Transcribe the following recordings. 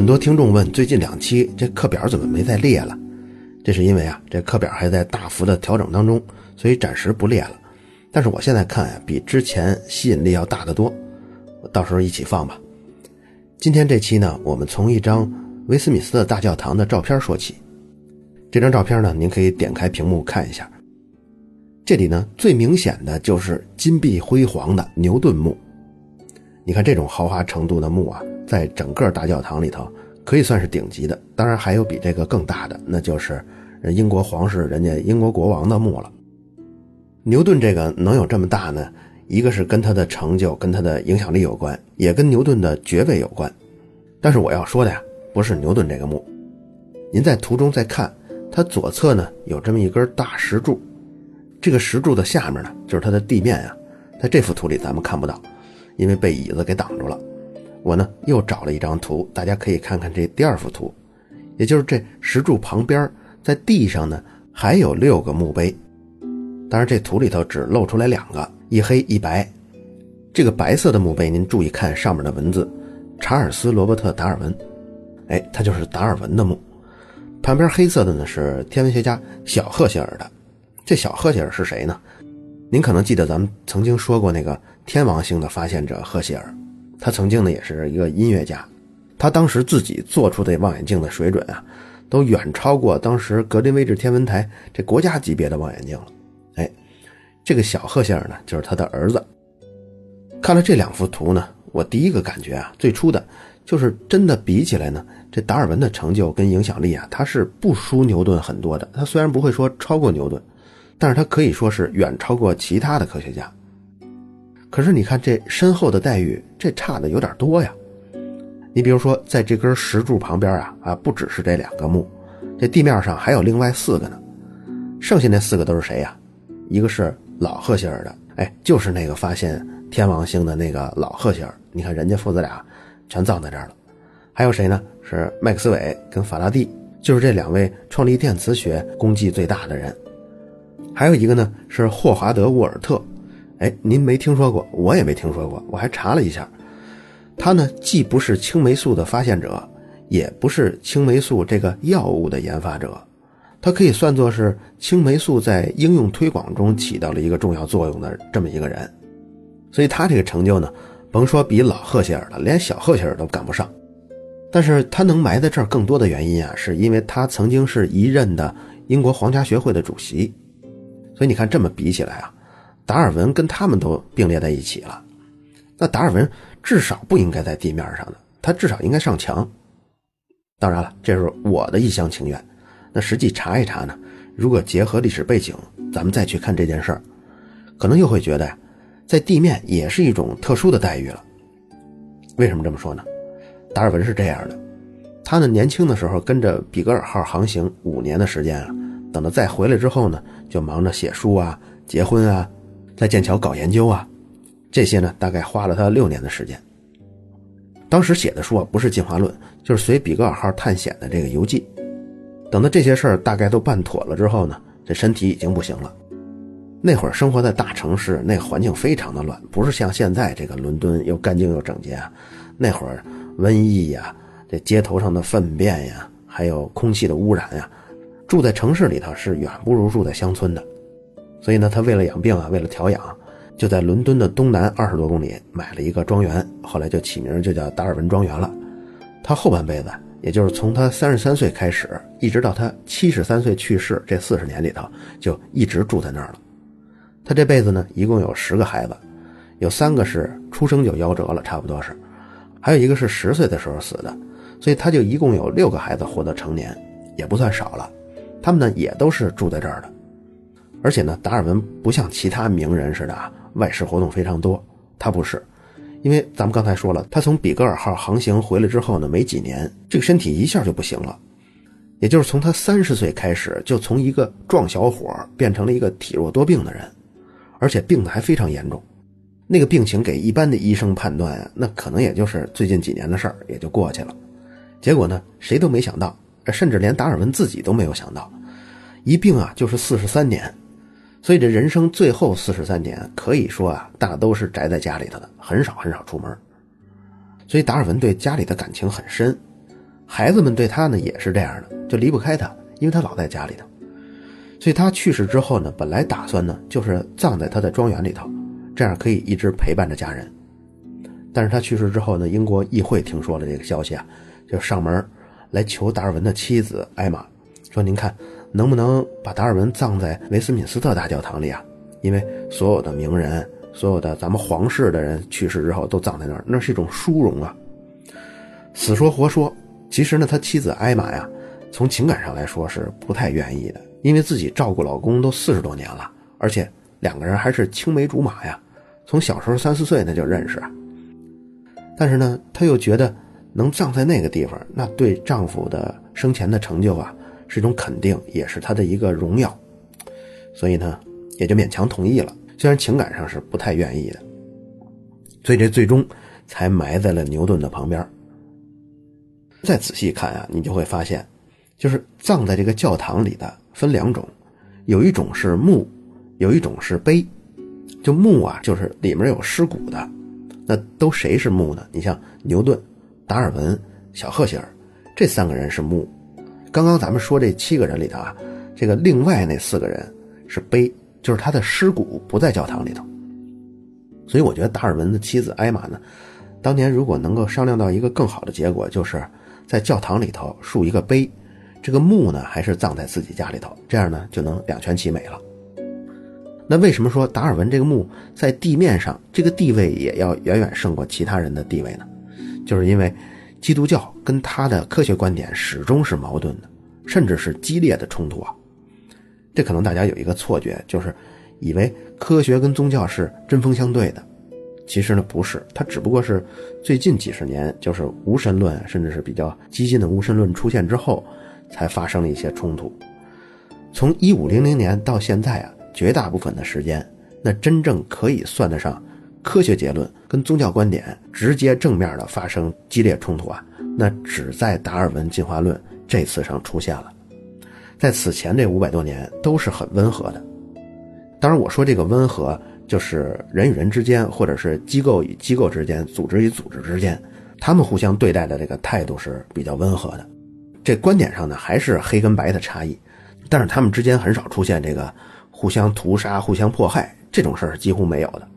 很多听众问，最近两期这课表怎么没再列了？这是因为啊，这课表还在大幅的调整当中，所以暂时不列了。但是我现在看呀，比之前吸引力要大得多。到时候一起放吧。今天这期呢，我们从一张威斯敏斯特大教堂的照片说起。这张照片呢，您可以点开屏幕看一下。这里呢，最明显的就是金碧辉煌的牛顿墓。你看这种豪华程度的墓啊，在整个大教堂里头可以算是顶级的。当然还有比这个更大的，那就是英国皇室人家英国国王的墓了。牛顿这个能有这么大呢？一个是跟他的成就、跟他的影响力有关，也跟牛顿的爵位有关。但是我要说的呀，不是牛顿这个墓。您在图中再看，它左侧呢有这么一根大石柱，这个石柱的下面呢就是它的地面呀。在这幅图里咱们看不到。因为被椅子给挡住了，我呢又找了一张图，大家可以看看这第二幅图，也就是这石柱旁边，在地上呢还有六个墓碑，当然这图里头只露出来两个，一黑一白。这个白色的墓碑，您注意看上面的文字，查尔斯·罗伯特·达尔文，哎，他就是达尔文的墓。旁边黑色的呢是天文学家小赫歇尔的，这小赫歇尔是谁呢？您可能记得咱们曾经说过那个。天王星的发现者赫歇尔，他曾经呢也是一个音乐家，他当时自己做出的望远镜的水准啊，都远超过当时格林威治天文台这国家级别的望远镜了。哎，这个小赫歇尔呢，就是他的儿子。看了这两幅图呢，我第一个感觉啊，最初的就是真的比起来呢，这达尔文的成就跟影响力啊，他是不输牛顿很多的。他虽然不会说超过牛顿，但是他可以说是远超过其他的科学家。可是你看这身后的待遇，这差的有点多呀。你比如说，在这根石柱旁边啊啊，不只是这两个墓，这地面上还有另外四个呢。剩下那四个都是谁呀？一个是老赫歇尔的，哎，就是那个发现天王星的那个老赫歇尔。你看人家父子俩全葬在这儿了。还有谁呢？是麦克斯韦跟法拉第，就是这两位创立电磁学功绩最大的人。还有一个呢是霍华德沃尔特。哎，您没听说过，我也没听说过。我还查了一下，他呢既不是青霉素的发现者，也不是青霉素这个药物的研发者，他可以算作是青霉素在应用推广中起到了一个重要作用的这么一个人。所以他这个成就呢，甭说比老赫歇尔了，连小赫歇尔都赶不上。但是他能埋在这儿，更多的原因啊，是因为他曾经是一任的英国皇家学会的主席。所以你看，这么比起来啊。达尔文跟他们都并列在一起了，那达尔文至少不应该在地面上的，他至少应该上墙。当然了，这是我的一厢情愿。那实际查一查呢？如果结合历史背景，咱们再去看这件事儿，可能又会觉得呀，在地面也是一种特殊的待遇了。为什么这么说呢？达尔文是这样的，他呢年轻的时候跟着比格尔号航行五年的时间啊，等他再回来之后呢，就忙着写书啊、结婚啊。在剑桥搞研究啊，这些呢大概花了他六年的时间。当时写的书啊不是进化论，就是随比格尔号探险的这个游记。等到这些事儿大概都办妥了之后呢，这身体已经不行了。那会儿生活在大城市，那环境非常的乱，不是像现在这个伦敦又干净又整洁啊。那会儿瘟疫呀，这街头上的粪便呀，还有空气的污染呀，住在城市里头是远不如住在乡村的。所以呢，他为了养病啊，为了调养，就在伦敦的东南二十多公里买了一个庄园，后来就起名就叫达尔文庄园了。他后半辈子，也就是从他三十三岁开始，一直到他七十三岁去世这四十年里头，就一直住在那儿了。他这辈子呢，一共有十个孩子，有三个是出生就夭折了，差不多是，还有一个是十岁的时候死的，所以他就一共有六个孩子活到成年，也不算少了。他们呢，也都是住在这儿的。而且呢，达尔文不像其他名人似的啊，外事活动非常多。他不是，因为咱们刚才说了，他从比格尔号航行回来之后呢，没几年，这个身体一下就不行了。也就是从他三十岁开始，就从一个壮小伙变成了一个体弱多病的人，而且病得还非常严重。那个病情给一般的医生判断啊，那可能也就是最近几年的事儿，也就过去了。结果呢，谁都没想到，甚至连达尔文自己都没有想到，一病啊就是四十三年。所以这人生最后四十三年，可以说啊，大都是宅在家里头的，很少很少出门。所以达尔文对家里的感情很深。孩子们对他呢也是这样的，就离不开他，因为他老在家里头。所以他去世之后呢，本来打算呢就是葬在他的庄园里头，这样可以一直陪伴着家人。但是他去世之后呢，英国议会听说了这个消息啊，就上门来求达尔文的妻子艾玛，说：“您看能不能把达尔文葬在维斯敏斯特大教堂里啊？因为所有的名人、所有的咱们皇室的人去世之后都葬在那儿，那是一种殊荣啊。”死说活说，其实呢，他妻子艾玛呀，从情感上来说是不太愿意的。因为自己照顾老公都四十多年了，而且两个人还是青梅竹马呀，从小时候三四岁那就认识。但是呢，她又觉得能葬在那个地方，那对丈夫的生前的成就啊是一种肯定，也是他的一个荣耀，所以呢，也就勉强同意了。虽然情感上是不太愿意的，所以这最终才埋在了牛顿的旁边。再仔细看啊，你就会发现，就是葬在这个教堂里的。分两种，有一种是墓，有一种是碑。就墓啊，就是里面有尸骨的。那都谁是墓呢？你像牛顿、达尔文、小赫歇尔，这三个人是墓。刚刚咱们说这七个人里头啊，这个另外那四个人是碑，就是他的尸骨不在教堂里头。所以我觉得达尔文的妻子艾玛呢，当年如果能够商量到一个更好的结果，就是在教堂里头竖一个碑。这个墓呢，还是葬在自己家里头，这样呢就能两全其美了。那为什么说达尔文这个墓在地面上这个地位也要远远胜过其他人的地位呢？就是因为基督教跟他的科学观点始终是矛盾的，甚至是激烈的冲突啊。这可能大家有一个错觉，就是以为科学跟宗教是针锋相对的，其实呢不是，它只不过是最近几十年，就是无神论甚至是比较激进的无神论出现之后。才发生了一些冲突。从一五零零年到现在啊，绝大部分的时间，那真正可以算得上科学结论跟宗教观点直接正面的发生激烈冲突啊，那只在达尔文进化论这次上出现了。在此前这五百多年都是很温和的。当然，我说这个温和，就是人与人之间，或者是机构与机构之间、组织与组织之间，他们互相对待的这个态度是比较温和的。这观点上呢，还是黑跟白的差异，但是他们之间很少出现这个互相屠杀、互相迫害这种事儿，几乎没有的。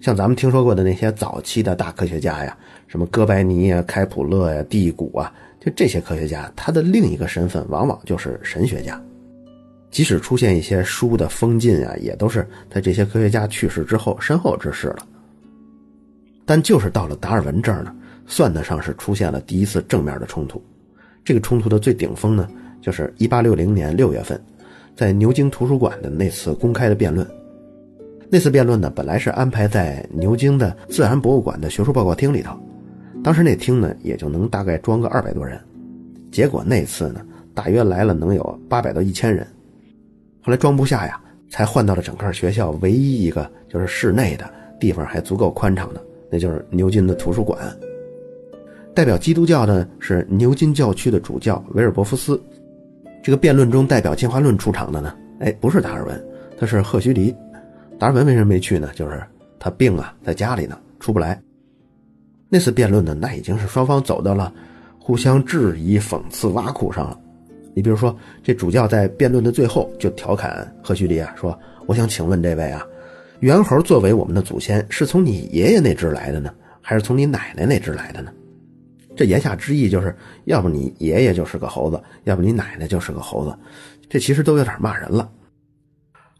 像咱们听说过的那些早期的大科学家呀，什么哥白尼呀、开普勒呀、第谷啊，就这些科学家，他的另一个身份往往就是神学家。即使出现一些书的封禁啊，也都是在这些科学家去世之后身后之事了。但就是到了达尔文这儿呢，算得上是出现了第一次正面的冲突。这个冲突的最顶峰呢，就是1860年6月份，在牛津图书馆的那次公开的辩论。那次辩论呢，本来是安排在牛津的自然博物馆的学术报告厅里头，当时那厅呢，也就能大概装个二百多人。结果那次呢，大约来了能有八百到一千人。后来装不下呀，才换到了整个学校唯一一个就是室内的地方还足够宽敞的，那就是牛津的图书馆。代表基督教的是牛津教区的主教维尔伯夫斯。这个辩论中代表进化论出场的呢？哎，不是达尔文，他是赫胥黎。达尔文为什么没去呢？就是他病啊，在家里呢，出不来。那次辩论呢，那已经是双方走到了互相质疑、讽刺、挖苦上了。你比如说，这主教在辩论的最后就调侃赫胥黎啊，说：“我想请问这位啊，猿猴作为我们的祖先，是从你爷爷那支来的呢，还是从你奶奶那支来的呢？”这言下之意就是，要不你爷爷就是个猴子，要不你奶奶就是个猴子，这其实都有点骂人了。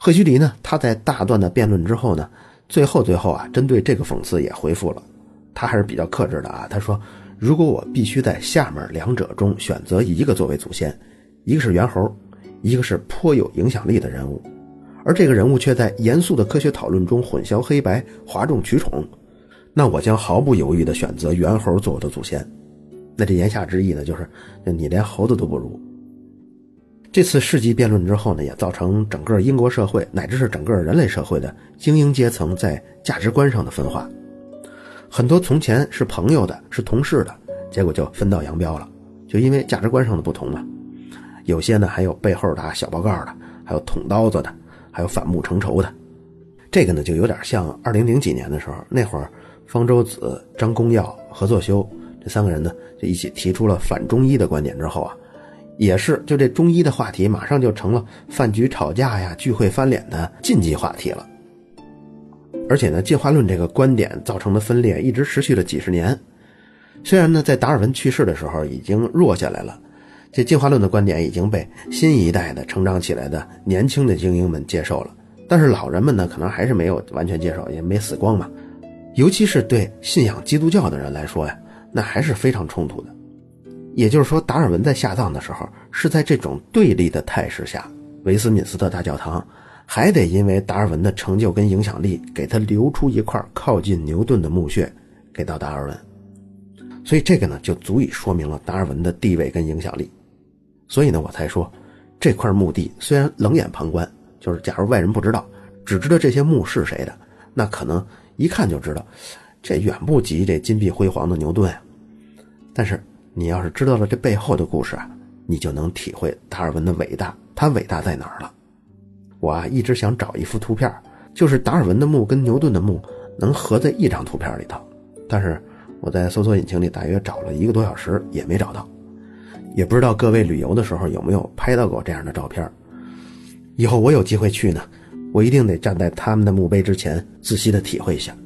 赫胥黎呢，他在大段的辩论之后呢，最后最后啊，针对这个讽刺也回复了，他还是比较克制的啊。他说：“如果我必须在下面两者中选择一个作为祖先，一个是猿猴，一个是颇有影响力的人物，而这个人物却在严肃的科学讨论中混淆黑白、哗众取宠，那我将毫不犹豫地选择猿猴做我的祖先。”那这言下之意呢，就是你连猴子都不如。这次世纪辩论之后呢，也造成整个英国社会乃至是整个人类社会的精英阶层在价值观上的分化。很多从前是朋友的、是同事的，结果就分道扬镳了，就因为价值观上的不同嘛。有些呢还有背后打小报告的，还有捅刀子的，还有反目成仇的。这个呢就有点像二零零几年的时候，那会儿方舟子、张公耀、何作修。这三个人呢就一起提出了反中医的观点之后啊，也是就这中医的话题马上就成了饭局吵架呀、聚会翻脸的禁忌话题了。而且呢，进化论这个观点造成的分裂一直持续了几十年。虽然呢，在达尔文去世的时候已经弱下来了，这进化论的观点已经被新一代的成长起来的年轻的精英们接受了，但是老人们呢，可能还是没有完全接受，也没死光嘛。尤其是对信仰基督教的人来说呀，那还是非常冲突的。也就是说，达尔文在下葬的时候是在这种对立的态势下，维斯敏斯特大教堂还得因为达尔文的成就跟影响力，给他留出一块靠近牛顿的墓穴给到达尔文。所以这个呢，就足以说明了达尔文的地位跟影响力。所以呢，我才说，这块墓地虽然冷眼旁观，就是假如外人不知道，只知道这些墓是谁的，那可能。一看就知道，这远不及这金碧辉煌的牛顿啊。但是你要是知道了这背后的故事啊，你就能体会达尔文的伟大。他伟大在哪儿了？我啊一直想找一幅图片，就是达尔文的墓跟牛顿的墓能合在一张图片里头。但是我在搜索引擎里大约找了一个多小时也没找到。也不知道各位旅游的时候有没有拍到过这样的照片。以后我有机会去呢。我一定得站在他们的墓碑之前，仔细的体会一下。